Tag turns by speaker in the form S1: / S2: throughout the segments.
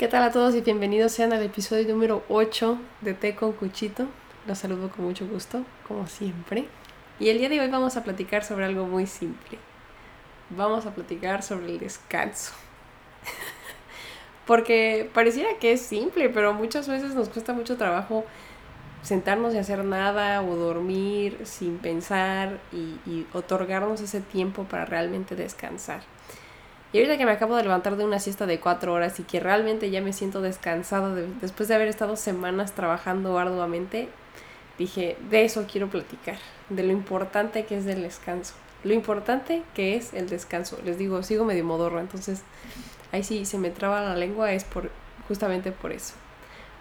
S1: ¿Qué tal a todos y bienvenidos sean al episodio número 8 de Té con Cuchito? Los saludo con mucho gusto, como siempre. Y el día de hoy vamos a platicar sobre algo muy simple. Vamos a platicar sobre el descanso. Porque pareciera que es simple, pero muchas veces nos cuesta mucho trabajo sentarnos y hacer nada o dormir sin pensar y, y otorgarnos ese tiempo para realmente descansar. Y ahorita que me acabo de levantar de una siesta de cuatro horas y que realmente ya me siento descansada después de haber estado semanas trabajando arduamente, dije, de eso quiero platicar, de lo importante que es el descanso. Lo importante que es el descanso. Les digo, sigo medio modorro, entonces ahí sí se me traba la lengua, es por justamente por eso.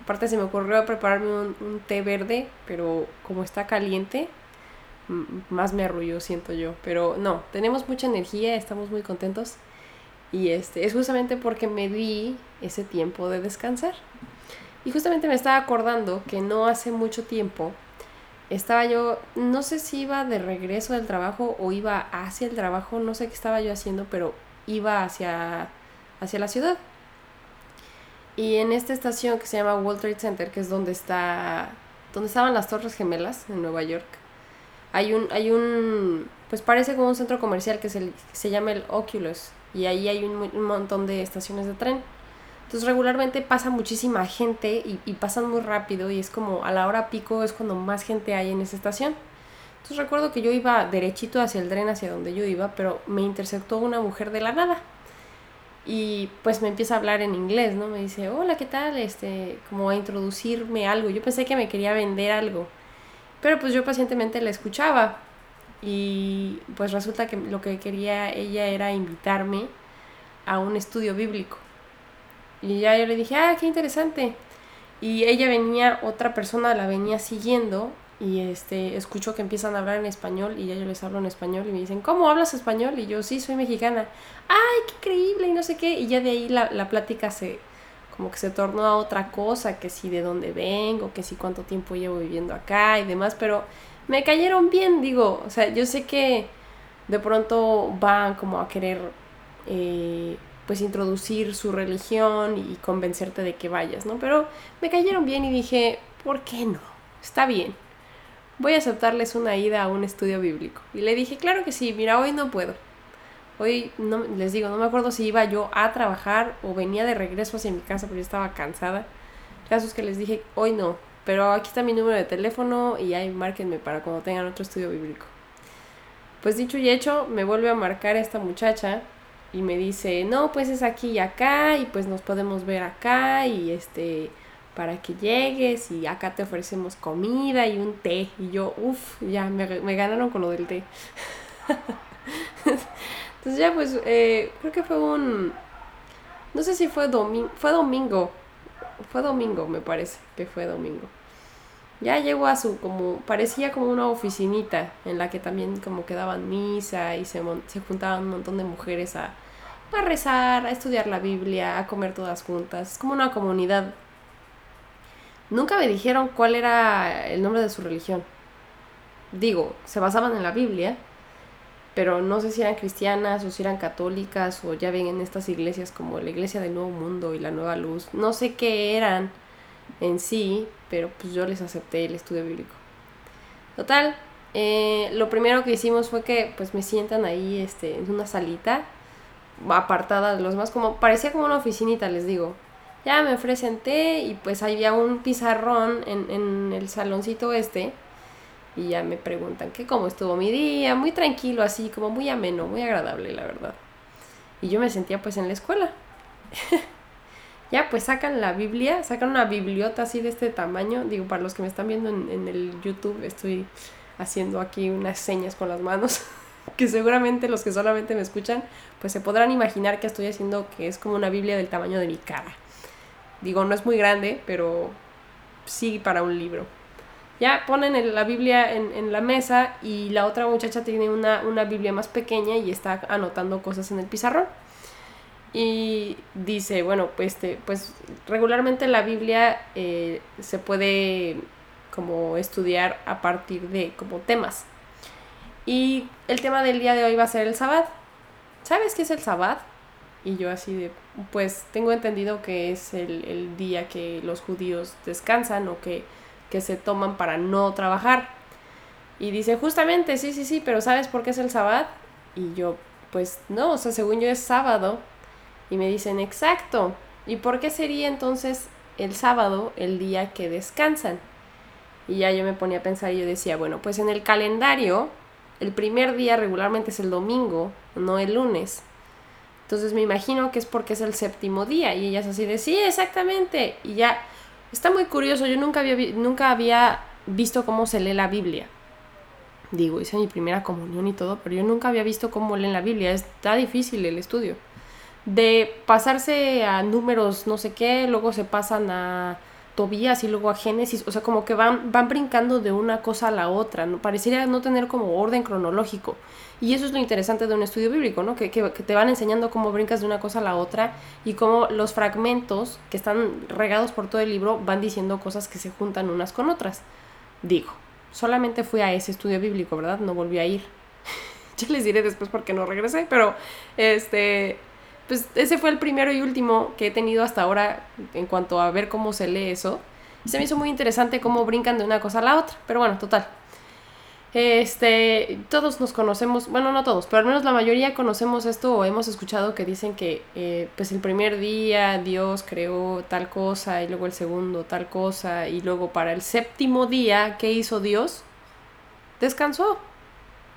S1: Aparte se me ocurrió prepararme un, un té verde, pero como está caliente, más me arrulló, siento yo. Pero no, tenemos mucha energía, estamos muy contentos y este, es justamente porque me di ese tiempo de descansar. Y justamente me estaba acordando que no hace mucho tiempo estaba yo, no sé si iba de regreso del trabajo o iba hacia el trabajo, no sé qué estaba yo haciendo, pero iba hacia, hacia la ciudad. Y en esta estación que se llama World Trade Center, que es donde está donde estaban las Torres Gemelas en Nueva York, hay un hay un pues parece como un centro comercial que se, se llama el Oculus y ahí hay un, montón de estaciones de tren. Entonces regularmente pasa muchísima gente y, y, pasan muy rápido y es como a la hora pico es cuando más gente hay en esa estación. Entonces recuerdo que yo iba derechito hacia el tren, hacia donde yo iba, pero me interceptó una mujer de la nada. Y pues me empieza a hablar en inglés, ¿no? Me dice, hola, ¿qué tal? Este, como a introducirme algo. Yo pensé que me quería vender algo. Pero pues yo pacientemente la escuchaba. Y pues resulta que lo que quería ella era invitarme a un estudio bíblico. Y ya yo le dije, ah, qué interesante. Y ella venía, otra persona la venía siguiendo y este, escucho que empiezan a hablar en español y ya yo les hablo en español y me dicen, ¿cómo hablas español? Y yo, sí, soy mexicana. ¡Ay, qué increíble! Y no sé qué. Y ya de ahí la, la plática se, como que se tornó a otra cosa, que si de dónde vengo, que si cuánto tiempo llevo viviendo acá y demás, pero me cayeron bien, digo, o sea, yo sé que de pronto van como a querer eh, pues introducir su religión y convencerte de que vayas, ¿no? Pero me cayeron bien y dije, ¿por qué no? Está bien. Voy a aceptarles una ida a un estudio bíblico. Y le dije, claro que sí, mira, hoy no puedo. Hoy no, les digo, no me acuerdo si iba yo a trabajar o venía de regreso hacia mi casa porque estaba cansada. Casos que les dije, hoy no, pero aquí está mi número de teléfono y ahí márquenme para cuando tengan otro estudio bíblico. Pues dicho y hecho, me vuelve a marcar esta muchacha y me dice, no, pues es aquí y acá y pues nos podemos ver acá y este, para que llegues y acá te ofrecemos comida y un té. Y yo, uff, ya, me, me, ganaron con lo del té. Entonces ya pues, eh, creo que fue un, no sé si fue domingo, fue domingo, fue domingo me parece que fue domingo ya llegó a su como parecía como una oficinita en la que también como que daban misa y se, se juntaban un montón de mujeres a, a rezar, a estudiar la Biblia, a comer todas juntas, es como una comunidad. Nunca me dijeron cuál era el nombre de su religión. Digo, se basaban en la Biblia, pero no sé si eran cristianas o si eran católicas o ya ven en estas iglesias como la iglesia del Nuevo Mundo y la Nueva Luz. No sé qué eran en sí, pero pues yo les acepté el estudio bíblico. Total, eh, lo primero que hicimos fue que pues me sientan ahí este, en una salita apartada de los más, como parecía como una oficinita, les digo. Ya me ofrecen té y pues había un pizarrón en, en el saloncito este y ya me preguntan que cómo estuvo mi día, muy tranquilo así, como muy ameno, muy agradable la verdad. Y yo me sentía pues en la escuela. Ya, pues sacan la Biblia, sacan una bibliota así de este tamaño. Digo, para los que me están viendo en, el YouTube, estoy haciendo aquí unas señas con las manos. que seguramente los que solamente me escuchan, pues se podrán imaginar que estoy haciendo que es como una Biblia del tamaño de mi cara. Digo, no es muy grande, pero sí para un libro. Ya ponen la Biblia en, en, la mesa y la otra muchacha tiene una, una Biblia más pequeña y está anotando cosas en el pizarrón y dice, bueno, pues, este, pues regularmente la Biblia eh, se puede como estudiar a partir de como temas. Y el tema del día de hoy va a ser el sabbat. ¿Sabes qué es el sabbat? Y yo así de, pues tengo entendido que es el, día que los judíos descansan o que, que se toman para no trabajar. Y dice, justamente, sí, sí, sí, pero ¿sabes por qué es el sábado? Y yo, pues no, o sea, según yo es sábado. Y me dicen, exacto. ¿Y por qué sería entonces el sábado el día que descansan? Y ya yo me ponía a pensar y yo decía, bueno, pues en el calendario, el primer día regularmente es el domingo, no el lunes. Entonces me imagino que es porque es el séptimo día. Y ella es así de, sí, exactamente. Y ya, está muy curioso, yo nunca había, nunca había visto cómo se lee la Biblia. Digo, hice mi primera comunión y todo, pero yo nunca había visto cómo leen la Biblia. Está difícil el estudio. De pasarse a números no sé qué, luego se pasan a Tobías y luego a Génesis, o sea, como que van, van brincando de una cosa a la otra, ¿no? pareciera no tener como orden cronológico. Y eso es lo interesante de un estudio bíblico, ¿no? Que, que, te van enseñando cómo brincas de una cosa a la otra y cómo los fragmentos que están regados por todo el libro van diciendo cosas que se juntan unas con otras. Digo, solamente fui a ese estudio bíblico, ¿verdad? No volví a ir. ya les diré después por qué no regresé, pero este pues ese fue el primero y último que he tenido hasta ahora en cuanto a ver cómo se lee eso. se me hizo muy interesante cómo brincan de una cosa a la otra. Pero bueno, total. Este, todos nos conocemos, bueno, no todos, pero al menos la mayoría conocemos esto o hemos escuchado que dicen que eh, pues el primer día Dios creó tal cosa y luego el segundo tal cosa y luego para el séptimo día, ¿qué hizo Dios? Descansó.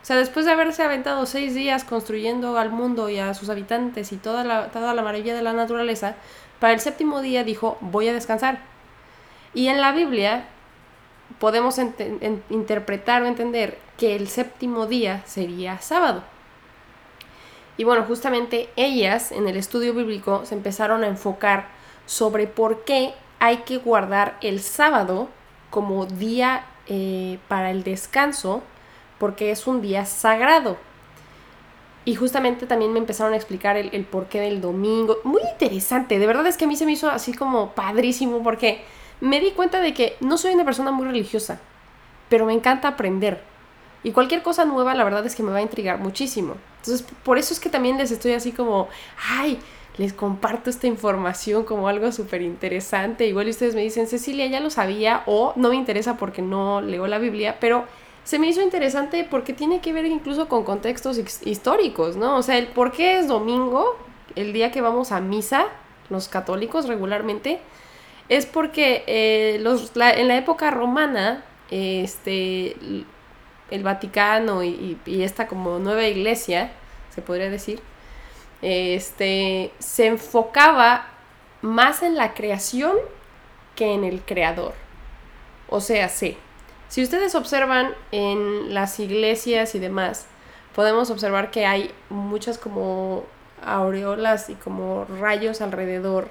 S1: O sea, después de haberse aventado seis días construyendo al mundo y a sus habitantes y toda la, toda la maravilla de la naturaleza, para el séptimo día dijo, voy a descansar. Y en la Biblia podemos interpretar o entender que el séptimo día sería sábado. Y bueno, justamente ellas en el estudio bíblico se empezaron a enfocar sobre por qué hay que guardar el sábado como día eh, para el descanso porque es un día sagrado. Y justamente también me empezaron a explicar el, porqué del domingo. Muy interesante, de verdad es que a mí se me hizo así como padrísimo porque me di cuenta de que no soy una persona muy religiosa, pero me encanta aprender. Y cualquier cosa nueva, la verdad es que me va a intrigar muchísimo. Entonces, por eso es que también les estoy así como, ay, les comparto esta información como algo súper interesante. Igual ustedes me dicen, Cecilia, ya lo sabía, o no me interesa porque no leo la Biblia, pero se me hizo interesante porque tiene que ver incluso con contextos históricos, ¿no? O sea, el por qué es domingo, el día que vamos a misa, los católicos regularmente, es porque eh, los, en la época romana, este, el Vaticano y, y, esta como nueva iglesia, se podría decir, este, se enfocaba más en la creación que en el creador. O sea, sí si ustedes observan en las iglesias y demás, podemos observar que hay muchas como aureolas y como rayos alrededor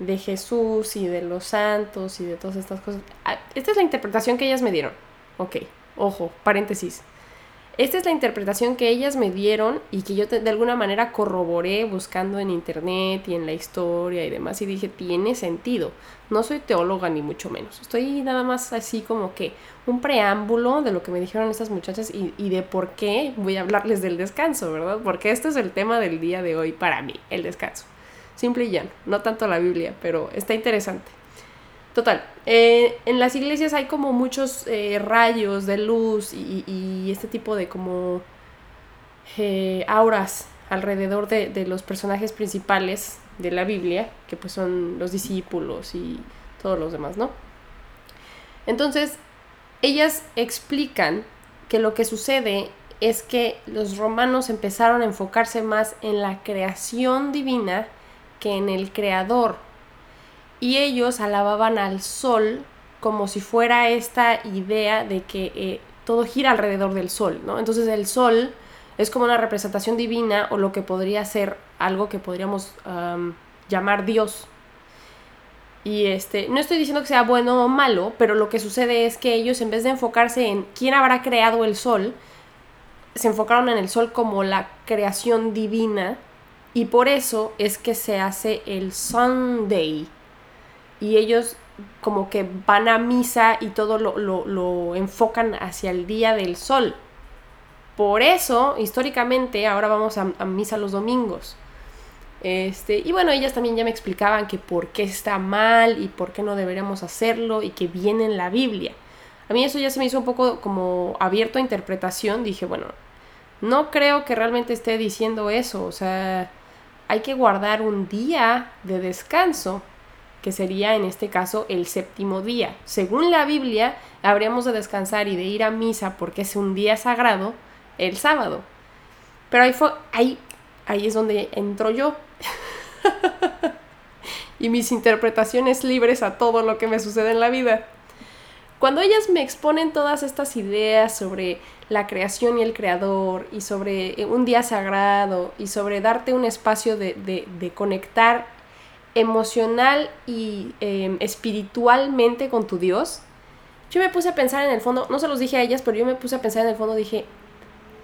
S1: de Jesús y de los santos y de todas estas cosas. Ah, esta es la interpretación que ellas me dieron. Ok, ojo, paréntesis. Esta es la interpretación que ellas me dieron y que yo de alguna manera corroboré buscando en internet y en la historia y demás y dije, tiene sentido. No soy teóloga ni mucho menos. Estoy nada más así como que un preámbulo de lo que me dijeron estas muchachas y, de por qué voy a hablarles del descanso, ¿verdad? Porque este es el tema del día de hoy para mí, el descanso. Simple y llano, no tanto la Biblia, pero está interesante. Total, eh, en las iglesias hay como muchos eh, rayos de luz y, este tipo de como eh, auras alrededor de, de, los personajes principales de la Biblia, que pues son los discípulos y todos los demás, ¿no? Entonces, ellas explican que lo que sucede es que los romanos empezaron a enfocarse más en la creación divina que en el creador y ellos alababan al sol como si fuera esta idea de que eh, todo gira alrededor del sol, ¿no? Entonces el sol es como una representación divina o lo que podría ser algo que podríamos llamar Dios. Y este, no estoy diciendo que sea bueno o malo, pero lo que sucede es que ellos en vez de enfocarse en quién habrá creado el sol, se enfocaron en el sol como la creación divina y por eso es que se hace el Sunday, y ellos como que van a misa y todo lo, enfocan hacia el día del sol. Por eso, históricamente, ahora vamos a, misa los domingos. Este, y bueno, ellas también ya me explicaban que por qué está mal y por qué no deberíamos hacerlo y que viene en la Biblia. A mí eso ya se me hizo un poco como abierto a interpretación. Dije, bueno, no creo que realmente esté diciendo eso. O sea, hay que guardar un día de descanso, que sería en este caso el séptimo día. Según la Biblia, habríamos de descansar y de ir a misa porque es un día sagrado el sábado. Pero ahí, fue, ahí, ahí es donde entro yo. y mis interpretaciones libres a todo lo que me sucede en la vida. Cuando ellas me exponen todas estas ideas sobre la creación y el creador y sobre un día sagrado y sobre darte un espacio de, conectar emocional y em, espiritualmente con tu Dios, yo me puse a pensar en el fondo, no se los dije a ellas, pero yo me puse a pensar en el fondo, dije,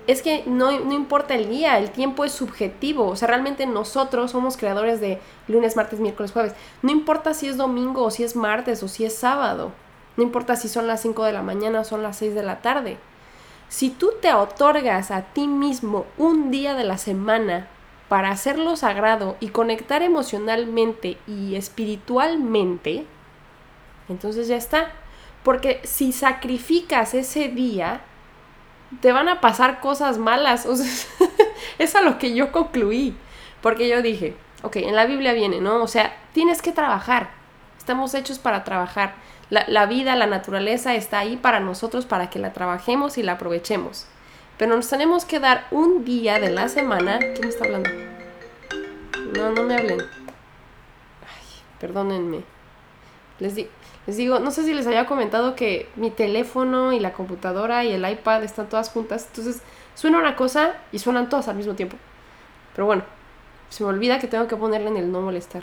S1: es que no, no, importa el día, el tiempo es subjetivo. O sea, realmente nosotros somos creadores de lunes, martes, miércoles, jueves. No importa si es domingo o si es martes o si es sábado. No importa si son las 5 de la mañana o son las 6 de la tarde. Si tú te otorgas a ti mismo un día de la semana para hacerlo sagrado y conectar emocionalmente y espiritualmente, entonces ya está. Porque si sacrificas ese día, te van a pasar cosas malas. O es a lo que yo concluí. Porque yo dije, ok, en la Biblia viene, ¿no? O sea, tienes que trabajar. Estamos hechos para trabajar. La, la, vida, la naturaleza está ahí para nosotros, para que la trabajemos y la aprovechemos. Pero nos tenemos que dar un día de la semana. ¿Quién está hablando? No, no me hablen. Ay, perdónenme. Les, di les digo, no sé si les había comentado que mi teléfono y la computadora y el iPad están todas juntas. Entonces suena una cosa y suenan todas al mismo tiempo. Pero bueno, se me olvida que tengo que ponerle en el no molestar.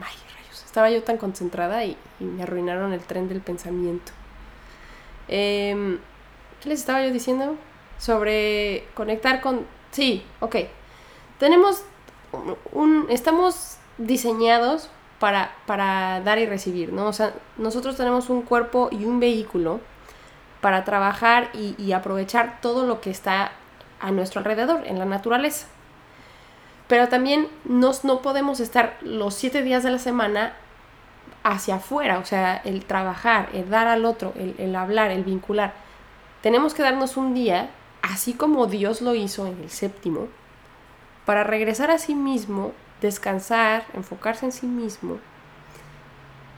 S1: Ay, rayos. Estaba yo tan concentrada y, me arruinaron el tren del pensamiento. Em, ¿Qué les estaba yo diciendo? Sobre conectar con... Sí, ok. Tenemos un... Estamos diseñados para, para dar y recibir, ¿no? O sea, nosotros tenemos un cuerpo y un vehículo para trabajar y, aprovechar todo lo que está a nuestro alrededor, en la naturaleza. Pero también nos, no podemos estar los siete días de la semana hacia afuera, o sea, el trabajar, el dar al otro, el, el hablar, el vincular. Tenemos que darnos un día, así como Dios lo hizo en el séptimo, para regresar a sí mismo descansar, enfocarse en sí mismo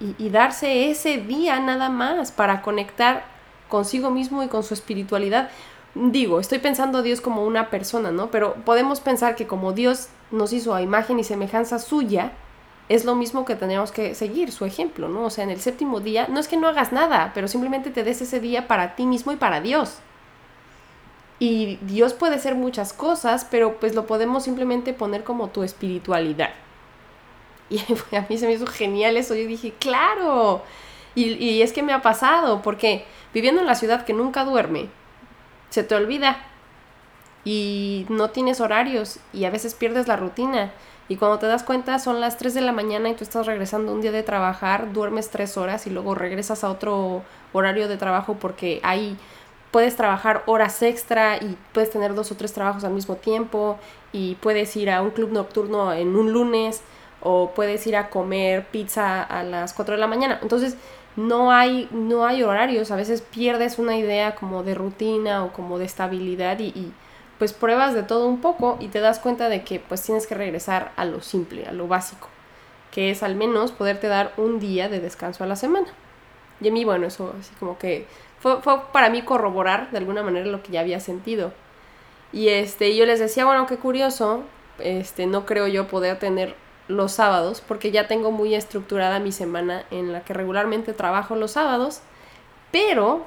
S1: y, darse ese día nada más para conectar consigo mismo y con su espiritualidad. Digo, estoy pensando a Dios como una persona, ¿no? Pero podemos pensar que como Dios nos hizo a imagen y semejanza suya, es lo mismo que tenemos que seguir, su ejemplo, ¿no? O sea, en el séptimo día, no es que no hagas nada, pero simplemente te des ese día para ti mismo y para Dios. Y Dios puede ser muchas cosas, pero pues lo podemos simplemente poner como tu espiritualidad. Y a mí se me hizo genial eso. Yo dije, claro. Y, y es que me ha pasado, porque viviendo en la ciudad que nunca duerme, se te olvida. Y no tienes horarios y a veces pierdes la rutina. Y cuando te das cuenta son las 3 de la mañana y tú estás regresando un día de trabajar, duermes 3 horas y luego regresas a otro horario de trabajo porque hay puedes trabajar horas extra y puedes tener dos o tres trabajos al mismo tiempo y puedes ir a un club nocturno en un lunes o puedes ir a comer pizza a las 4 de la mañana. Entonces, no hay, no hay horarios, a veces pierdes una idea como de rutina o como de estabilidad y, pues pruebas de todo un poco y te das cuenta de que pues tienes que regresar a lo simple, a lo básico, que es al menos poderte dar un día de descanso a la semana. Y a mí, bueno, eso así como que fue, para mí corroborar de alguna manera lo que ya había sentido. Y este, yo les decía, bueno, qué curioso, este, no creo yo poder tener los sábados, porque ya tengo muy estructurada mi semana en la que regularmente trabajo los sábados, pero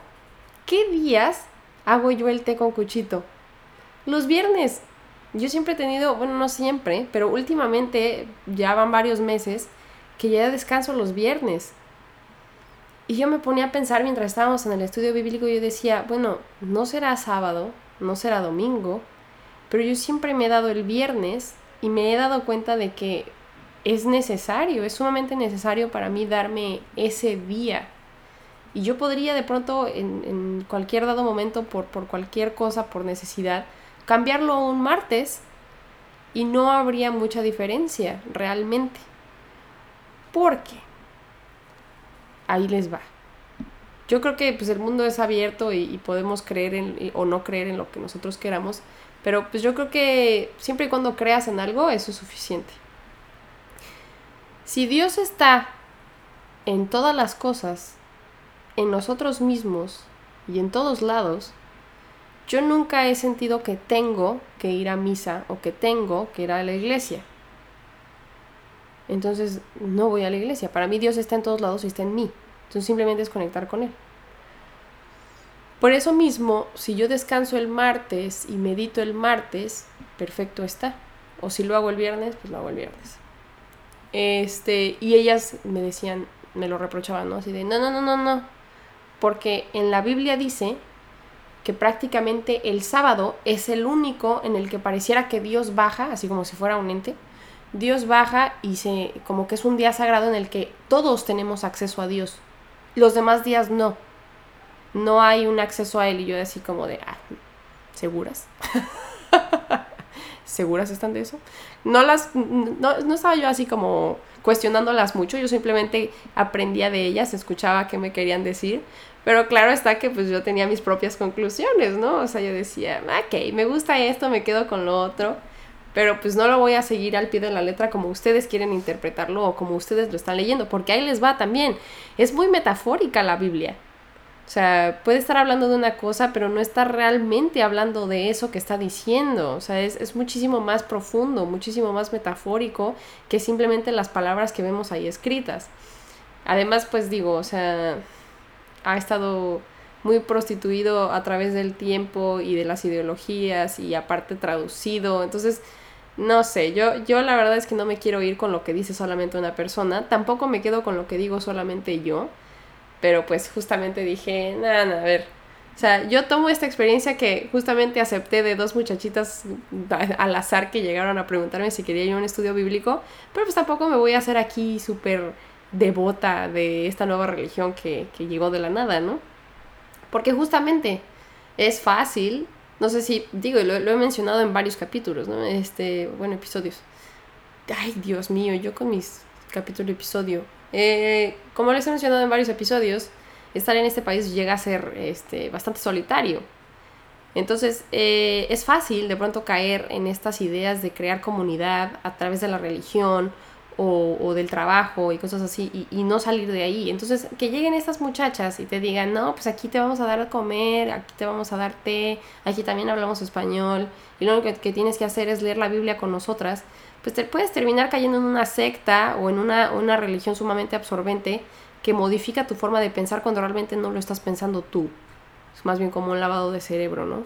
S1: ¿qué días hago yo el té con cuchito? Los viernes. Yo siempre he tenido, bueno, no siempre, pero últimamente ya van varios meses que ya descanso los viernes. Y yo me ponía a pensar mientras estábamos en el estudio bíblico, yo decía, bueno, no será sábado, no será domingo, pero yo siempre me he dado el viernes y me he dado cuenta de que es necesario, es sumamente necesario para mí darme ese día. Y yo podría de pronto en, cualquier dado momento, por, por cualquier cosa, por necesidad, cambiarlo un martes y no habría mucha diferencia realmente. Porque ahí les va. Yo creo que pues el mundo es abierto y, podemos creer en, o no creer en lo que nosotros queramos, pero pues yo creo que siempre y cuando creas en algo, eso es suficiente. Si Dios está en todas las cosas, en nosotros mismos y en todos lados, yo nunca he sentido que tengo que ir a misa o que tengo que ir a la iglesia. Entonces no voy a la iglesia. Para mí Dios está en todos lados y está en mí. Entonces simplemente es conectar con Él. Por eso mismo, si yo descanso el martes y medito el martes, perfecto está. O si lo hago el viernes, pues lo hago el viernes. Este, y ellas me decían, me lo reprochaban, ¿no? Así de, no, no, no, no, no. Porque en la Biblia dice que prácticamente el sábado es el único en el que pareciera que Dios baja, así como si fuera un ente. Dios baja y se como que es un día sagrado en el que todos tenemos acceso a Dios. Los demás días no. No hay un acceso a él y yo así como de, ah, ¿seguras? ¿Seguras están de eso? No las no, no estaba yo así como cuestionándolas mucho, yo simplemente aprendía de ellas, escuchaba qué me querían decir, pero claro está que pues yo tenía mis propias conclusiones, ¿no? O sea, yo decía, ok, me gusta esto, me quedo con lo otro, pero pues no lo voy a seguir al pie de la letra como ustedes quieren interpretarlo o como ustedes lo están leyendo, porque ahí les va también. Es muy metafórica la Biblia. O sea, puede estar hablando de una cosa, pero no está realmente hablando de eso que está diciendo. O sea, es, es, muchísimo más profundo, muchísimo más metafórico que simplemente las palabras que vemos ahí escritas. Además, pues digo, o sea, ha estado muy prostituido a través del tiempo y de las ideologías y aparte traducido. Entonces, no sé, yo, yo la verdad es que no me quiero ir con lo que dice solamente una persona, tampoco me quedo con lo que digo solamente yo, pero pues justamente dije, nada, nada, a ver. O sea, yo tomo esta experiencia que justamente acepté de dos muchachitas al azar que llegaron a preguntarme si quería a un estudio bíblico, pero pues tampoco me voy a hacer aquí súper devota de esta nueva religión que, llegó de la nada, ¿no? Porque justamente es fácil, no sé si, digo, lo, lo, he mencionado en varios capítulos, ¿no? Este, bueno, episodios. Ay, Dios mío, yo con mis capítulos episodio. Eh, como les he mencionado en varios episodios, estar en este país llega a ser este, bastante solitario. Entonces, eh, es fácil de pronto caer en estas ideas de crear comunidad a través de la religión o, del trabajo y cosas así y, no salir de ahí. Entonces, que lleguen estas muchachas y te digan, no, pues aquí te vamos a dar a comer, aquí te vamos a dar té, aquí también hablamos español y lo único que, tienes que hacer es leer la Biblia con nosotras, pues te puedes terminar cayendo en una secta o en una, una religión sumamente absorbente que modifica tu forma de pensar cuando realmente no lo estás pensando tú. Es más bien como un lavado de cerebro, ¿no?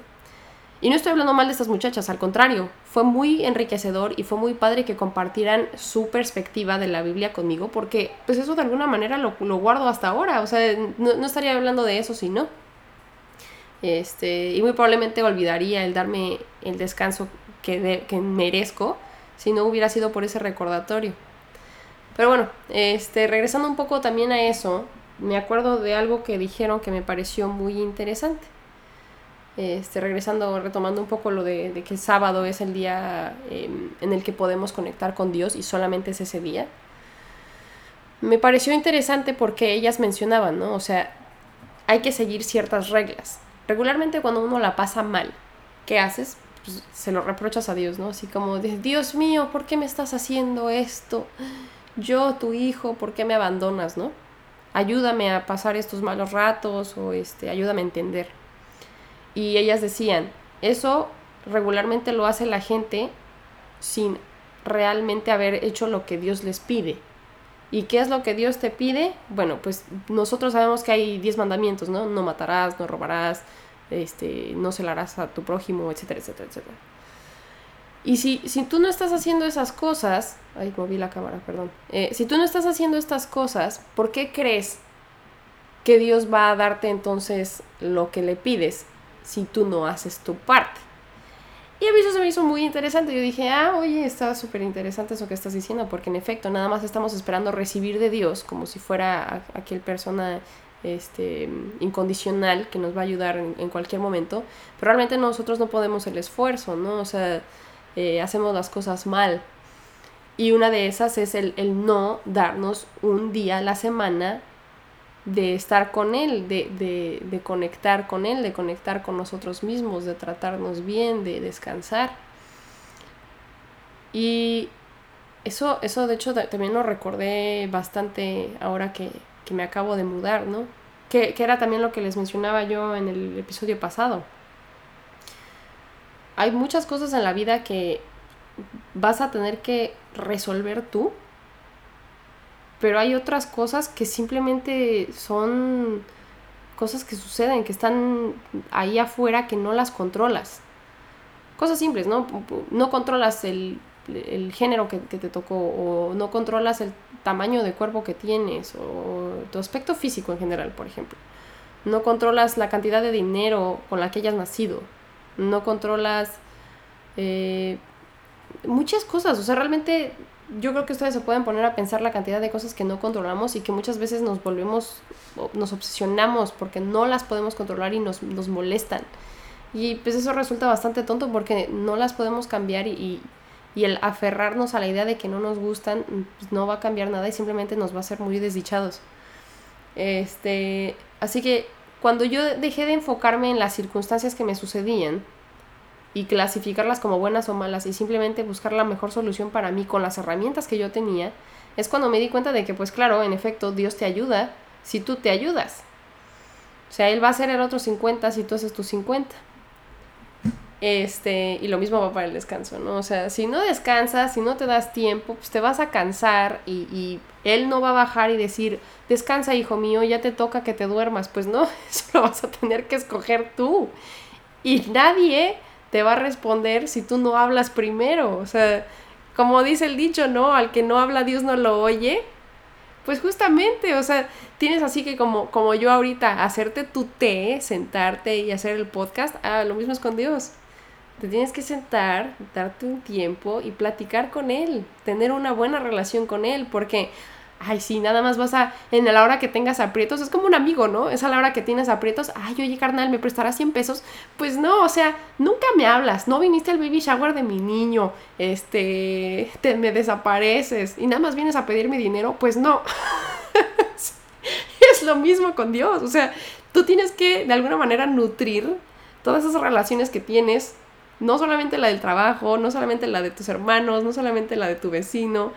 S1: Y no estoy hablando mal de estas muchachas, al contrario, fue muy enriquecedor y fue muy padre que compartieran su perspectiva de la Biblia conmigo, porque pues eso de alguna manera lo, guardo hasta ahora, o sea, no, estaría hablando de eso si no. Este, y muy probablemente olvidaría el darme el descanso que, que merezco si no hubiera sido por ese recordatorio. Pero bueno, este, regresando un poco también a eso, me acuerdo de algo que dijeron que me pareció muy interesante este, regresando, retomando un poco lo de, que el sábado es el día em, en el que podemos conectar con Dios y solamente es ese día. Me pareció interesante porque ellas mencionaban, ¿no? O sea, hay que seguir ciertas reglas. Regularmente cuando uno la pasa mal, ¿qué haces? Pues se lo reprochas a Dios, ¿no? Así como, Dios mío, ¿por qué me estás haciendo esto? Yo, tu hijo, ¿por qué me abandonas, no? Ayúdame a pasar estos malos ratos o este, ayúdame a entender. Y ellas decían, eso regularmente lo hace la gente sin realmente haber hecho lo que Dios les pide. ¿Y qué es lo que Dios te pide? Bueno, pues nosotros sabemos que hay 10 mandamientos, ¿no? No matarás, no robarás, este, no celarás a tu prójimo, etcétera, etcétera, etcétera. Y si, si tú no estás haciendo esas cosas, ay, moví la cámara, perdón. Eh, si tú no estás haciendo estas cosas, ¿por qué crees que Dios va a darte entonces lo que le pides? Si tú no haces tu parte. Y a mí eso se me hizo muy interesante. Yo dije, ah, oye, está súper interesante eso que estás diciendo, porque en efecto, nada más estamos esperando recibir de Dios, como si fuera aquel persona este, incondicional que nos va a ayudar en, cualquier momento, pero realmente nosotros no podemos el esfuerzo, ¿no? O sea, eh, hacemos las cosas mal. Y una de esas es el, el, no darnos un día a la semana de estar con Él, de, de, de conectar con Él, de conectar con nosotros mismos, de tratarnos bien, de descansar. Y eso, eso de hecho también lo recordé bastante ahora que, que me acabo de mudar, ¿no? Que, que, era también lo que les mencionaba yo en el episodio pasado. Hay muchas cosas en la vida que vas a tener que resolver tú, pero hay otras cosas que simplemente son cosas que suceden, que están ahí afuera que no las controlas. Cosas simples, ¿no? No controlas el el género que, te tocó o no controlas el tamaño de cuerpo que tienes o tu aspecto físico en general, por ejemplo. No controlas la cantidad de dinero con la que hayas nacido. No controlas eh, muchas cosas. O sea, realmente yo creo que ustedes se pueden poner a pensar la cantidad de cosas que no controlamos y que muchas veces nos volvemos, nos obsesionamos porque no las podemos controlar y nos, nos molestan. Y pues eso resulta bastante tonto porque no las podemos cambiar y, y el aferrarnos a la idea de que no nos gustan pues, no va a cambiar nada y simplemente nos va a hacer muy desdichados. Este, así que cuando yo dejé de enfocarme en las circunstancias que me sucedían y clasificarlas como buenas o malas y simplemente buscar la mejor solución para mí con las herramientas que yo tenía, es cuando me di cuenta de que pues claro, en efecto, Dios te ayuda si tú te ayudas. O sea, Él va a hacer el otro 50 si tú haces tus 50. Este, y lo mismo va para el descanso, ¿no? O sea, si no descansas, si no te das tiempo, pues te vas a cansar y, y, él no va a bajar y decir, descansa, hijo mío, ya te toca que te duermas. Pues no, eso lo vas a tener que escoger tú. Y nadie te va a responder si tú no hablas primero. O sea, como dice el dicho, ¿no? Al que no habla Dios no lo oye. Pues justamente, o sea, tienes así que como, como yo ahorita, hacerte tu té, sentarte y hacer el podcast, ah, lo mismo es con Dios. Te tienes que sentar, darte un tiempo y platicar con él, tener una buena relación con él, porque, ay, sí, nada más vas a, en la hora que tengas aprietos, es como un amigo, ¿no? Es a la hora que tienes aprietos, ay, oye, carnal, ¿me prestarás 100 pesos? Pues no, o sea, nunca me hablas, no viniste al baby shower de mi niño, este, te me desapareces y nada más vienes a pedirme dinero, pues no. es lo mismo con Dios, o sea, tú tienes que de alguna manera nutrir todas esas relaciones que tienes no solamente la del trabajo, no solamente la de tus hermanos, no solamente la de tu vecino,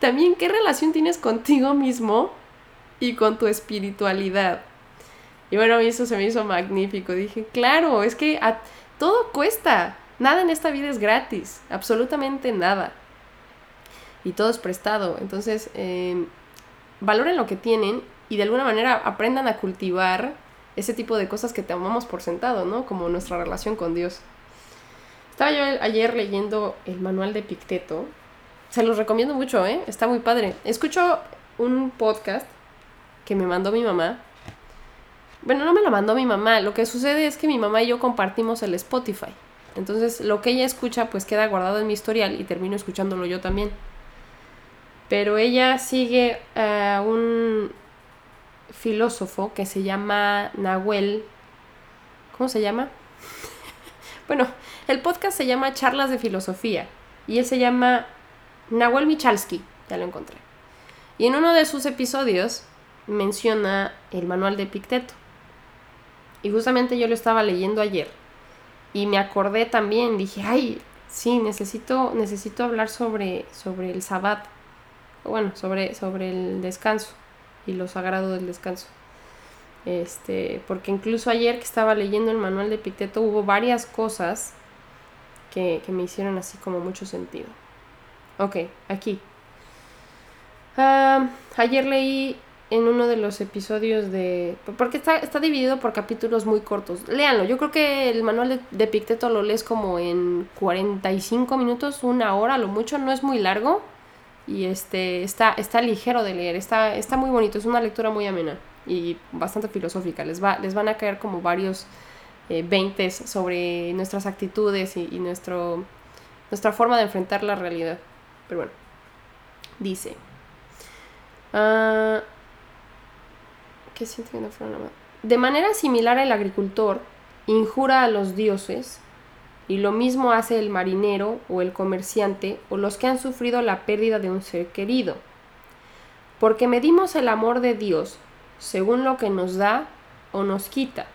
S1: también qué relación tienes contigo mismo y con tu espiritualidad. Y bueno, a eso se me hizo magnífico. Dije, claro, es que todo cuesta. Nada en esta vida es gratis, absolutamente nada. Y todo es prestado. Entonces, em, valoren lo que tienen y de alguna manera aprendan a cultivar ese tipo de cosas que te amamos por sentado, ¿no? Como nuestra relación con Dios. Estaba yo ayer leyendo el manual de Picteto. Se los recomiendo mucho, ¿eh? Está muy padre. Escucho un podcast que me mandó mi mamá. Bueno, no me lo mandó mi mamá. Lo que sucede es que mi mamá y yo compartimos el Spotify. Entonces, lo que ella escucha, pues queda guardado en mi historial y termino escuchándolo yo también. Pero ella sigue a un filósofo que se llama Nahuel. ¿Cómo se llama? bueno, el podcast se llama Charlas de Filosofía y él se llama Nahuel Michalski, ya lo encontré. Y en uno de sus episodios menciona el manual de Epicteto. Y justamente yo lo estaba leyendo ayer y me acordé también, dije, ay, sí, necesito, necesito hablar sobre, sobre el sabbat, bueno, sobre, sobre el descanso y lo sagrado del descanso. Este, porque incluso ayer que estaba leyendo el manual de Epicteto hubo varias cosas que, me hicieron así como mucho sentido. Ok, aquí. ayer leí en uno de los episodios de... Porque está, está, dividido por capítulos muy cortos. Léanlo. Yo creo que el manual de, de, Picteto lo lees como en 45 minutos, una hora, lo mucho. No es muy largo. Y este está, está ligero de leer. Está, está muy bonito. Es una lectura muy amena y bastante filosófica. Les, va, les van a caer como varios eh, sobre nuestras actitudes y, nuestro, nuestra forma de enfrentar la realidad. Pero bueno, dice... Uh, ¿Qué siento que De manera similar el agricultor injura a los dioses Y lo mismo hace el marinero o el comerciante o los que han sufrido la pérdida de un ser querido. Porque medimos el amor de Dios según lo que nos da o nos quita.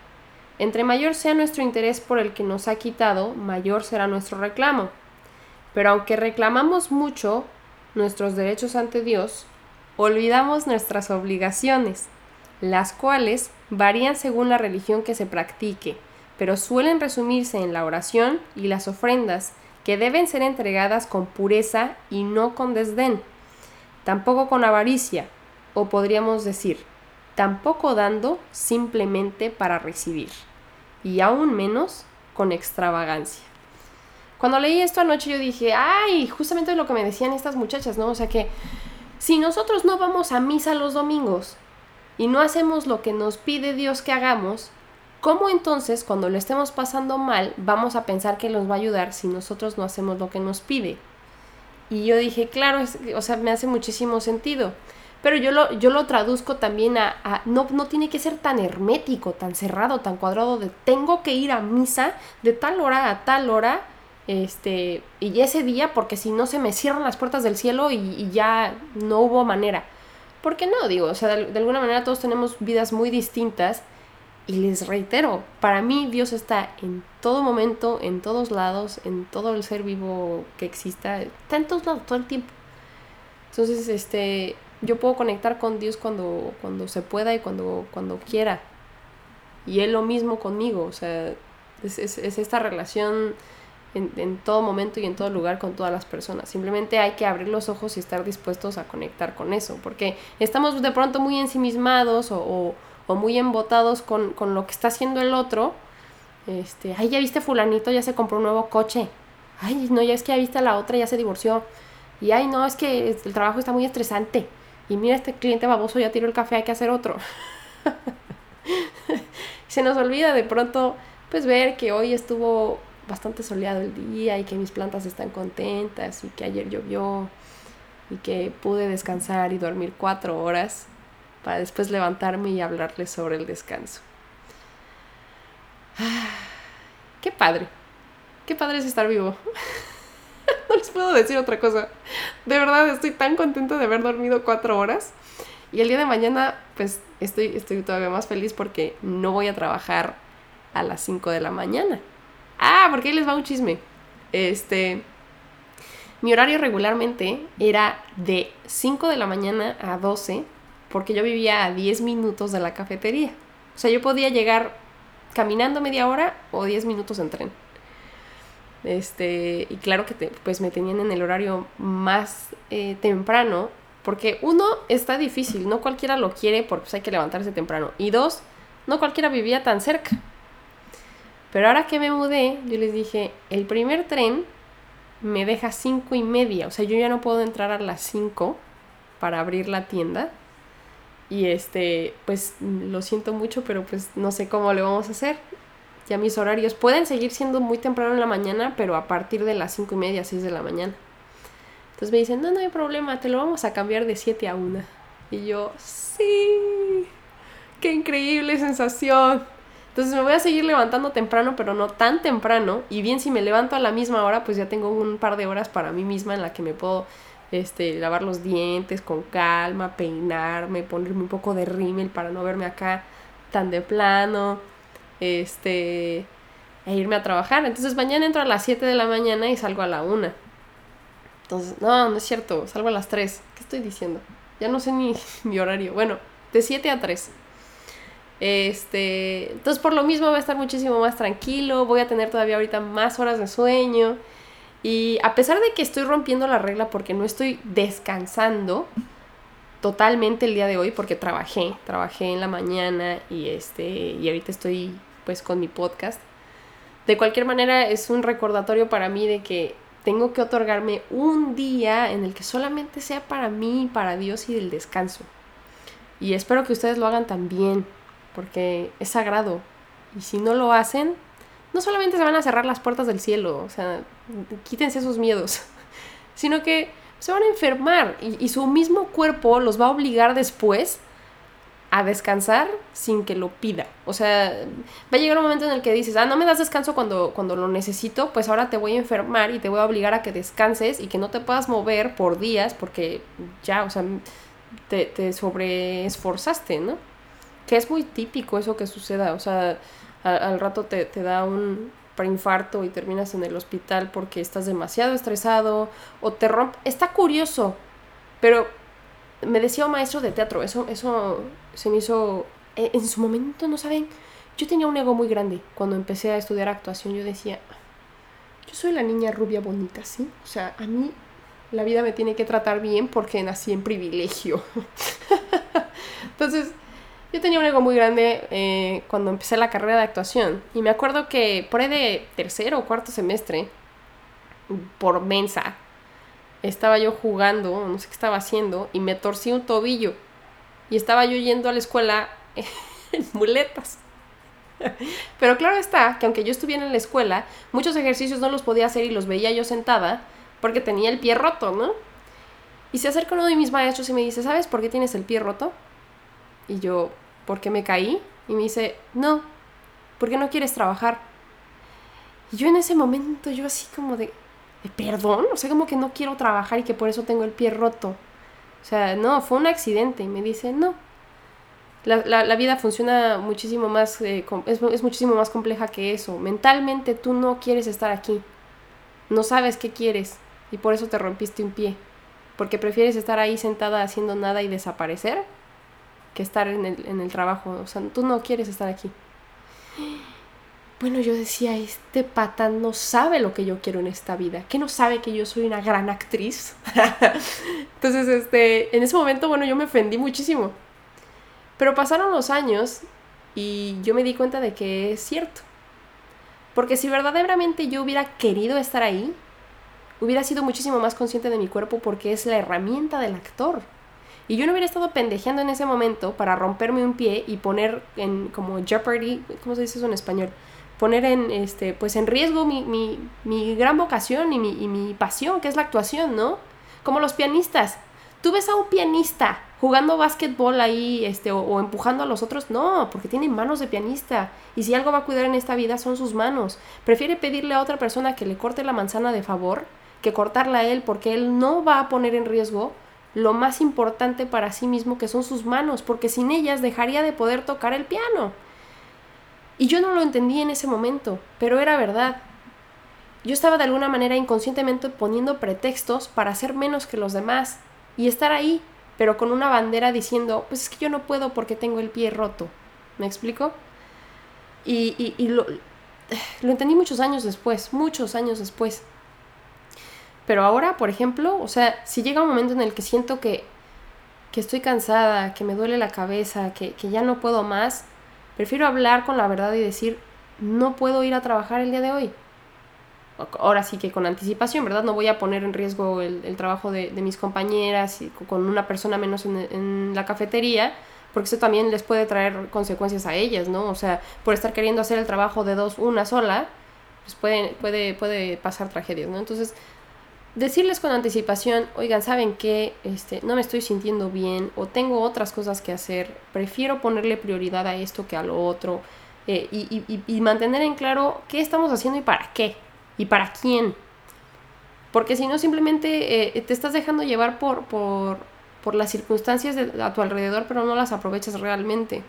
S1: Entre mayor sea nuestro interés por el que nos ha quitado, mayor será nuestro reclamo. Pero aunque reclamamos mucho nuestros derechos ante Dios, olvidamos nuestras obligaciones, las cuales varían según la religión que se practique pero suelen resumirse en la oración y las ofrendas, que deben ser entregadas con pureza y no con desdén, tampoco con avaricia, o podríamos decir, tampoco dando simplemente para recibir, y aún menos con extravagancia. Cuando leí esto anoche yo dije, ay, justamente lo que me decían estas muchachas, ¿no? O sea que si nosotros no vamos a misa los domingos y no hacemos lo que nos pide Dios que hagamos, ¿Cómo entonces cuando lo estemos pasando mal vamos a pensar que nos va a ayudar si nosotros no hacemos lo que nos pide? Y yo dije, claro, o sea, me hace muchísimo sentido. Pero yo lo, yo lo traduzco también a, no, no tiene que ser tan hermético, tan cerrado, tan cuadrado de tengo que ir a misa de tal hora a tal hora, este, y ese día, porque si no se me cierran las puertas del cielo y, ya no hubo manera. ¿Por qué no? Digo, o sea, de alguna manera todos tenemos vidas muy distintas y les reitero, para mí Dios está en todo momento, en todos lados, en todo el ser vivo que exista, está en todos lados, todo el tiempo. Entonces, este, yo puedo conectar con Dios cuando, cuando se pueda y cuando, cuando quiera. Y Él lo mismo conmigo, o sea, es, es, es esta relación en, todo momento y en todo lugar con todas las personas. Simplemente hay que abrir los ojos y estar dispuestos a conectar con eso, porque estamos de pronto muy ensimismados o o muy embotados con, con lo que está haciendo el otro. Este, ay, ya viste fulanito, ya se compró un nuevo coche. Ay, no, ya es que ya viste a la otra, ya se divorció. Y ay, no, es que el trabajo está muy estresante. Y mira, este cliente baboso ya tiró el café, hay que hacer otro. se nos olvida de pronto, pues ver que hoy estuvo bastante soleado el día y que mis plantas están contentas y que ayer llovió y que pude descansar y dormir cuatro horas para después levantarme y hablarles sobre el descanso. qué padre, qué padre es estar vivo. no les puedo decir otra cosa. De verdad, estoy tan contenta de haber dormido cuatro horas. Y el día de mañana, pues estoy, estoy todavía más feliz porque no voy a trabajar a las 5 de la mañana. Ah, porque ahí les va un chisme. Este. Mi horario regularmente era de 5 de la mañana a 12 porque yo vivía a 10 minutos de la cafetería. O sea, yo podía llegar caminando media hora o 10 minutos en tren. Este, y claro que pues me tenían en el horario más eh, temprano, porque uno, está difícil, no cualquiera lo quiere porque pues, hay que levantarse temprano. Y dos, no cualquiera vivía tan cerca. Pero ahora que me mudé, yo les dije, el primer tren me deja cinco y media, o sea, yo ya no puedo entrar a las 5 para abrir la tienda y este, pues lo siento mucho, pero pues no sé cómo le vamos a hacer. Ya mis horarios pueden seguir siendo muy temprano en la mañana, pero a partir de las cinco y media, 6 de la mañana. Entonces me dicen, no, no hay problema, te lo vamos a cambiar de 7 a 1. Y yo, sí, qué increíble sensación. Entonces me voy a seguir levantando temprano, pero no tan temprano. Y bien, si me levanto a la misma hora, pues ya tengo un par de horas para mí misma en la que me puedo este, lavar los dientes con calma, peinarme, ponerme un poco de rímel para no verme acá tan de plano, este, e irme a trabajar. Entonces mañana entro a las 7 de la mañana y salgo a la 1. Entonces, no, no es cierto, salgo a las 3. ¿Qué estoy diciendo? Ya no sé ni mi horario. Bueno, de 7 a 3. Este, entonces por lo mismo voy a estar muchísimo más tranquilo, voy a tener todavía ahorita más horas de sueño. Y a pesar de que estoy rompiendo la regla porque no estoy descansando totalmente el día de hoy porque trabajé, trabajé en la mañana y este y ahorita estoy pues con mi podcast. De cualquier manera es un recordatorio para mí de que tengo que otorgarme un día en el que solamente sea para mí, para Dios y del descanso. Y espero que ustedes lo hagan también porque es sagrado. Y si no lo hacen, no solamente se van a cerrar las puertas del cielo, o sea, quítense esos miedos, sino que se van a enfermar y, su mismo cuerpo los va a obligar después a descansar sin que lo pida. O sea, va a llegar un momento en el que dices, ah, no me das descanso cuando, cuando lo necesito, pues ahora te voy a enfermar y te voy a obligar a que descanses y que no te puedas mover por días porque ya, o sea, te, te sobreesforzaste, ¿no? Que es muy típico eso que suceda, o sea, al, rato te, te da un infarto y terminas en el hospital porque estás demasiado estresado o te rompe. Está curioso, pero me decía un maestro de teatro, eso, eso se me hizo, eh, en su momento, no saben, yo tenía un ego muy grande cuando empecé a estudiar actuación, yo decía, yo soy la niña rubia bonita, ¿sí? O sea, a mí la vida me tiene que tratar bien porque nací en privilegio. Entonces, yo tenía un ego muy grande eh, cuando empecé la carrera de actuación. Y me acuerdo que por ahí de tercero o cuarto semestre, por mensa, estaba yo jugando, no sé qué estaba haciendo, y me torcí un tobillo. Y estaba yo yendo a la escuela en muletas. Pero claro está que aunque yo estuviera en la escuela, muchos ejercicios no los podía hacer y los veía yo sentada porque tenía el pie roto, ¿no? Y se acerca uno de mis maestros y me dice, ¿sabes por qué tienes el pie roto? Y yo, ¿por qué me caí? Y me dice, no, ¿por qué no quieres trabajar? Y yo en ese momento, yo así como de, perdón, o sea, como que no quiero trabajar y que por eso tengo el pie roto. O sea, no, fue un accidente. Y me dice, no. La, vida funciona muchísimo más, eh, es, es muchísimo más compleja que eso. Mentalmente tú no quieres estar aquí. No sabes qué quieres y por eso te rompiste un pie. Porque prefieres estar ahí sentada haciendo nada y desaparecer que estar en el, en el trabajo. O sea, tú no quieres estar aquí. Bueno, yo decía, este patán no sabe lo que yo quiero en esta vida, que no sabe que yo soy una gran actriz. Entonces, este, en ese momento, bueno, yo me ofendí muchísimo. Pero pasaron los años y yo me di cuenta de que es cierto. Porque si verdaderamente yo hubiera querido estar ahí, hubiera sido muchísimo más consciente de mi cuerpo porque es la herramienta del actor. Y yo no hubiera estado pendejeando en ese momento para romperme un pie y poner en como jeopardy, ¿cómo se dice eso en español? Poner en, este, pues en riesgo mi, mi, mi gran vocación y mi, y mi pasión, que es la actuación, ¿no? Como los pianistas. Tú ves a un pianista jugando básquetbol ahí este, o, o, empujando a los otros, no, porque tiene manos de pianista. Y si algo va a cuidar en esta vida son sus manos. Prefiere pedirle a otra persona que le corte la manzana de favor que cortarla a él porque él no va a poner en riesgo lo más importante para sí mismo que son sus manos, porque sin ellas dejaría de poder tocar el piano. Y yo no lo entendí en ese momento, pero era verdad. Yo estaba de alguna manera inconscientemente poniendo pretextos para ser menos que los demás y estar ahí, pero con una bandera diciendo, pues es que yo no puedo porque tengo el pie roto. ¿Me explico? Y, y, lo, lo entendí muchos años después, muchos años después. Pero ahora, por ejemplo, o sea, si llega un momento en el que siento que, que estoy cansada, que me duele la cabeza, que, que ya no puedo más, prefiero hablar con la verdad y decir, no puedo ir a trabajar el día de hoy. Ahora sí que con anticipación, ¿verdad? No voy a poner en riesgo el, el trabajo de, de, mis compañeras y con una persona menos en, en, la cafetería, porque eso también les puede traer consecuencias a ellas, ¿no? O sea, por estar queriendo hacer el trabajo de dos, una sola, pues puede, puede, puede pasar tragedias, ¿no? Entonces, decirles con anticipación, oigan, ¿saben qué? Este, no me estoy sintiendo bien o tengo otras cosas que hacer, prefiero ponerle prioridad a esto que a lo otro eh, y, y, y, mantener en claro qué estamos haciendo y para qué y para quién. Porque si no, simplemente eh, te estás dejando llevar por, por, por las circunstancias de, a tu alrededor, pero no las aprovechas realmente.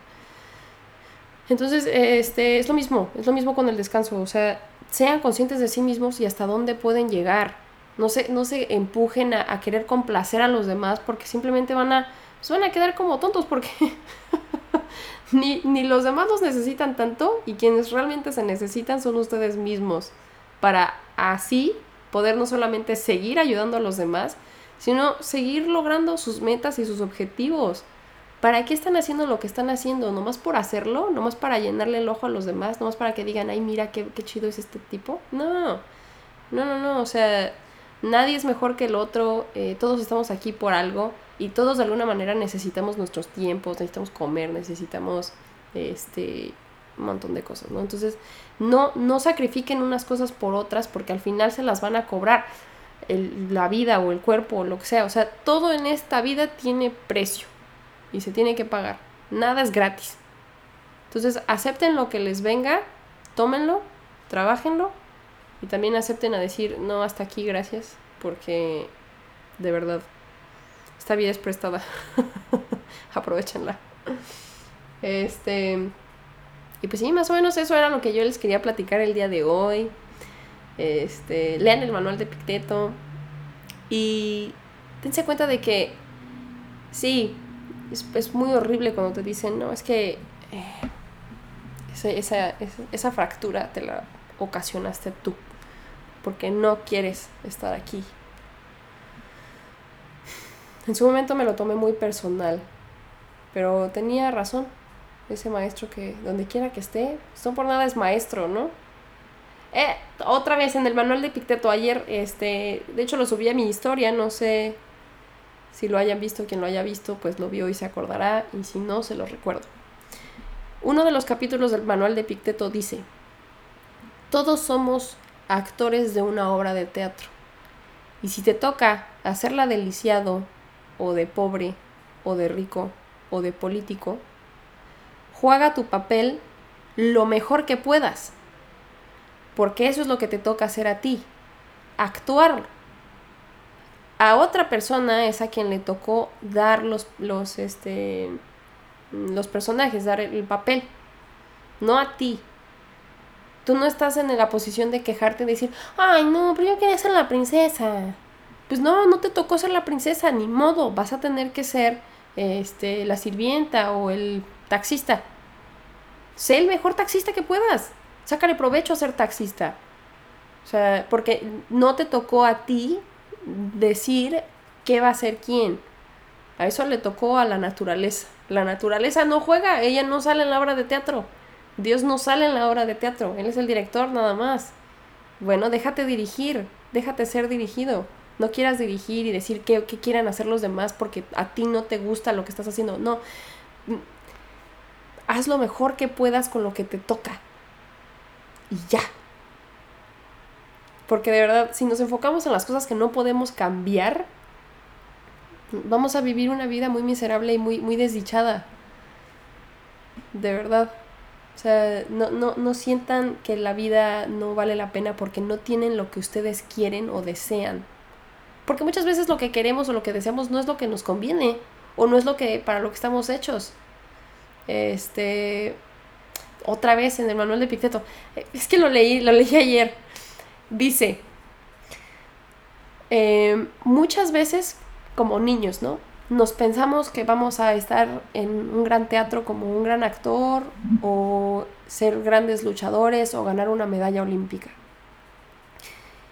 S1: Entonces, este, es lo mismo, es lo mismo con el descanso, o sea, sean conscientes de sí mismos y hasta dónde pueden llegar no se, no se empujen a, querer complacer a los demás porque simplemente van a, pues van a quedar como tontos porque ni, ni los demás los necesitan tanto y quienes realmente se necesitan son ustedes mismos para así poder no solamente seguir ayudando a los demás, sino seguir logrando sus metas y sus objetivos. ¿Para qué están haciendo lo que están haciendo? ¿Nomás por hacerlo? ¿Nomás para llenarle el ojo a los demás? ¿Nomás para que digan, ay, mira qué, qué chido es este tipo? No, no, no, no, o sea, nadie es mejor que el otro, eh, todos estamos aquí por algo y todos de alguna manera necesitamos nuestros tiempos, necesitamos comer, necesitamos este un montón de cosas, ¿no? Entonces, no, no sacrifiquen unas cosas por otras porque al final se las van a cobrar la vida o el cuerpo o lo que sea. O sea, todo en esta vida tiene precio y se tiene que pagar. Nada es gratis. Entonces, acepten lo que les venga, tómenlo, trabajenlo y también acepten a decir, no, hasta aquí, gracias, porque de verdad, esta vida es prestada. Aprovechenla. Este. Y pues sí, más o menos eso era lo que yo les quería platicar el día de hoy. Este, lean el manual de Picteto. Y dense cuenta de que sí, es, muy horrible cuando te dicen, no, es que eh, esa, esa fractura te la ocasionaste tú. Porque no quieres estar aquí. En su momento me lo tomé muy personal. Pero tenía razón. Ese maestro que donde quiera que esté, no por nada es maestro, ¿no? Eh, otra vez en el manual de Picteto ayer, este, de hecho lo subí a mi historia, no sé si lo hayan visto, quien lo haya visto, pues lo vio y se acordará, y si no, se lo recuerdo. Uno de los capítulos del manual de Picteto dice, todos somos actores de una obra de teatro, y si te toca hacerla de lisiado, o de pobre, o de rico, o de político, juega tu papel lo mejor que puedas porque eso es lo que te toca hacer a ti, actuar. A otra persona es a quien le tocó dar los, los, este, los personajes, dar el papel, no a ti. Tú no estás en la posición de quejarte y decir, ay no, pero yo quería ser la princesa. Pues no, no te tocó ser la princesa, ni modo, vas a tener que ser este, la sirvienta o el taxista. Sé el mejor taxista que puedas. Sácale provecho a ser taxista. O sea, porque no te tocó a ti decir qué va a ser quién. A eso le tocó a la naturaleza. La naturaleza no juega, ella no sale en la obra de teatro. Dios no sale en la obra de teatro, Él es el director nada más. Bueno, déjate dirigir, déjate ser dirigido. No quieras dirigir y decir qué, qué quieran hacer los demás porque a ti no te gusta lo que estás haciendo. No, haz lo mejor que puedas con lo que te toca y ya. Porque de verdad, si nos enfocamos en las cosas que no podemos cambiar, vamos a vivir una vida muy miserable y muy, muy desdichada. De verdad. O sea, no, no, no sientan que la vida no vale la pena porque no tienen lo que ustedes quieren o desean. Porque muchas veces lo que queremos o lo que deseamos no es lo que nos conviene o no es lo que para lo que estamos hechos. Este, otra vez en el manual de Picteto. Es que lo leí, lo leí ayer. Dice, em, muchas veces como niños, ¿no? Nos pensamos que vamos a estar en un gran teatro como un gran actor o ser grandes luchadores o ganar una medalla olímpica.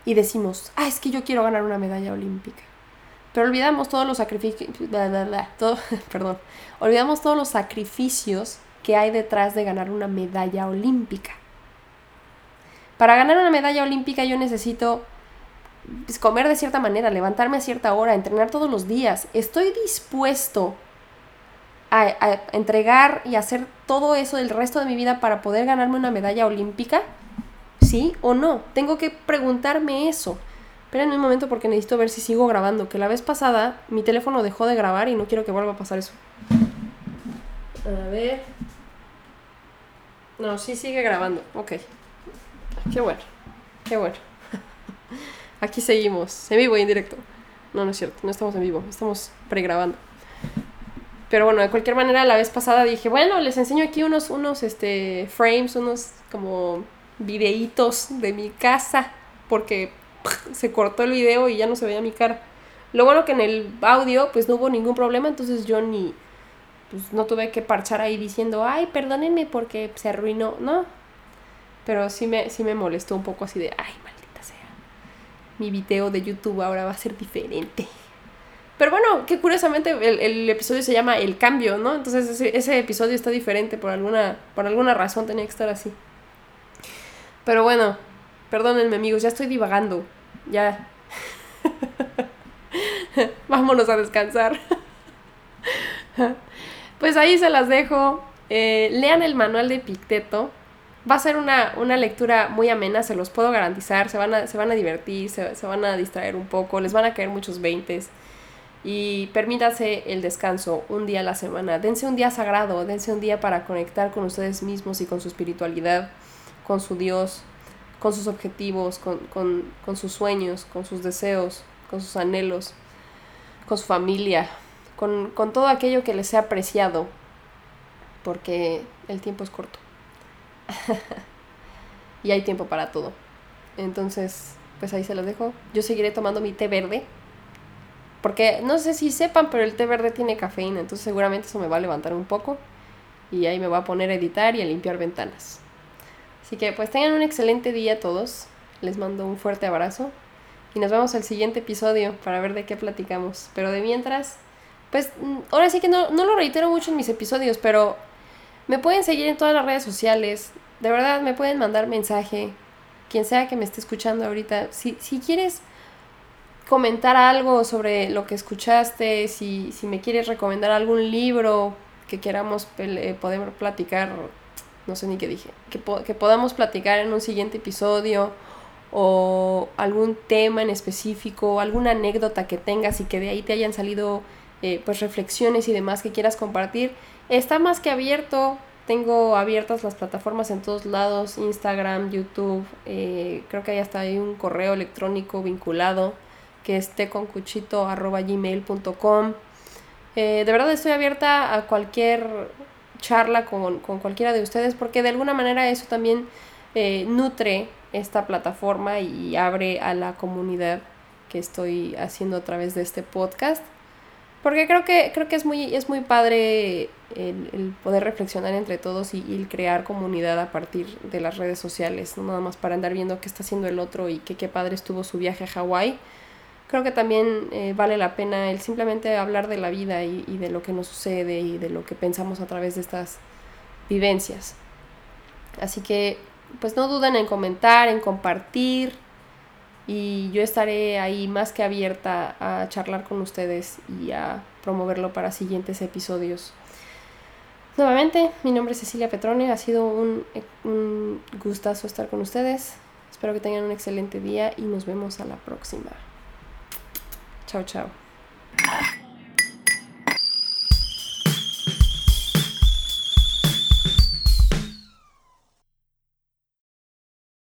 S1: Y decimos, ah, es que yo quiero ganar una medalla olímpica. Pero olvidamos todos los sacrificios, perdón, olvidamos todos los sacrificios que hay detrás de ganar una medalla olímpica. Para ganar una medalla olímpica yo necesito pues, comer de cierta manera, levantarme a cierta hora, entrenar todos los días. ¿Estoy dispuesto a, a, entregar y hacer todo eso el resto de mi vida para poder ganarme una medalla olímpica? ¿Sí o no? Tengo que preguntarme eso. Esperen un momento porque necesito ver si sigo grabando. Que la vez pasada mi teléfono dejó de grabar y no quiero que vuelva a pasar eso. A ver. No, sí sigue grabando. Ok. Qué bueno. Qué bueno. Aquí seguimos. En vivo y en directo. No, no es cierto. No estamos en vivo. Estamos pregrabando. Pero bueno, de cualquier manera, la vez pasada dije, bueno, les enseño aquí unos, unos este, frames, unos como videitos de mi casa. Porque se cortó el video y ya no se veía mi cara. Lo bueno que en el audio pues no hubo ningún problema, entonces yo ni, pues no tuve que parchar ahí diciendo, ay, perdónenme porque se arruinó, ¿no? Pero sí me, sí me molestó un poco así de, ay. Mi video de YouTube ahora va a ser diferente. Pero bueno, que curiosamente el, episodio se llama El Cambio, ¿no? Entonces ese, episodio está diferente por alguna, por alguna razón, tenía que estar así. Pero bueno, perdónenme amigos, ya estoy divagando. Ya. Vámonos a descansar. Pues ahí se las dejo. Eh, lean el manual de Picteto. Va a ser una, lectura muy amena, se los puedo garantizar. Se van a, se van a divertir, se, van a distraer un poco, les van a caer muchos veintes. y permítase el descanso un día a la semana. Dense un día sagrado, dense un día para conectar con ustedes mismos y con su espiritualidad, con su Dios, con sus objetivos, con, con sus sueños, con sus deseos, con sus anhelos, con su familia, con, todo aquello que les sea apreciado, porque el tiempo es corto. y hay tiempo para todo. Entonces, pues ahí se los dejo. Yo seguiré tomando mi té verde. Porque no sé si sepan, pero el té verde tiene cafeína. Entonces seguramente eso me va a levantar un poco. Y ahí me voy a poner a editar y a limpiar ventanas. Así que pues tengan un excelente día todos. Les mando un fuerte abrazo. Y nos vemos el siguiente episodio para ver de qué platicamos. Pero de mientras, pues mm, ahora sí que no, no lo reitero mucho en mis episodios, pero me pueden seguir en todas las redes sociales. De verdad, me pueden mandar mensaje. Quien sea que me esté escuchando ahorita. Si, si quieres comentar algo sobre lo que escuchaste, si, si me quieres recomendar algún libro que queramos poder platicar, no sé ni qué dije, que, que podamos platicar en un siguiente episodio o algún tema en específico, alguna anécdota que tengas y que de ahí te hayan salido eh, pues reflexiones y demás que quieras compartir, está más que abierto. Tengo abiertas las plataformas en todos lados, Instagram, YouTube, eh, creo que hay hasta ahí un correo electrónico vinculado que es teconcuchito.gmail.com. Eh, de verdad estoy abierta a cualquier charla con, con, cualquiera de ustedes porque de alguna manera eso también eh, nutre esta plataforma y abre a la comunidad que estoy haciendo a través de este podcast. Porque creo que, creo que es, muy, es muy padre el, poder reflexionar entre todos y, el crear comunidad a partir de las redes sociales, no nada más para andar viendo qué está haciendo el otro y que qué padre estuvo su viaje a Hawái. Creo que también eh, vale la pena el simplemente hablar de la vida y, y de lo que nos sucede y de lo que pensamos a través de estas vivencias. Así que pues no duden en comentar, en compartir y yo estaré ahí más que abierta a charlar con ustedes y a promoverlo para siguientes episodios. Nuevamente, mi nombre es Cecilia Petrone, ha sido un, un gustazo estar con ustedes. Espero que tengan un excelente día y nos vemos a la próxima. Chao, chao.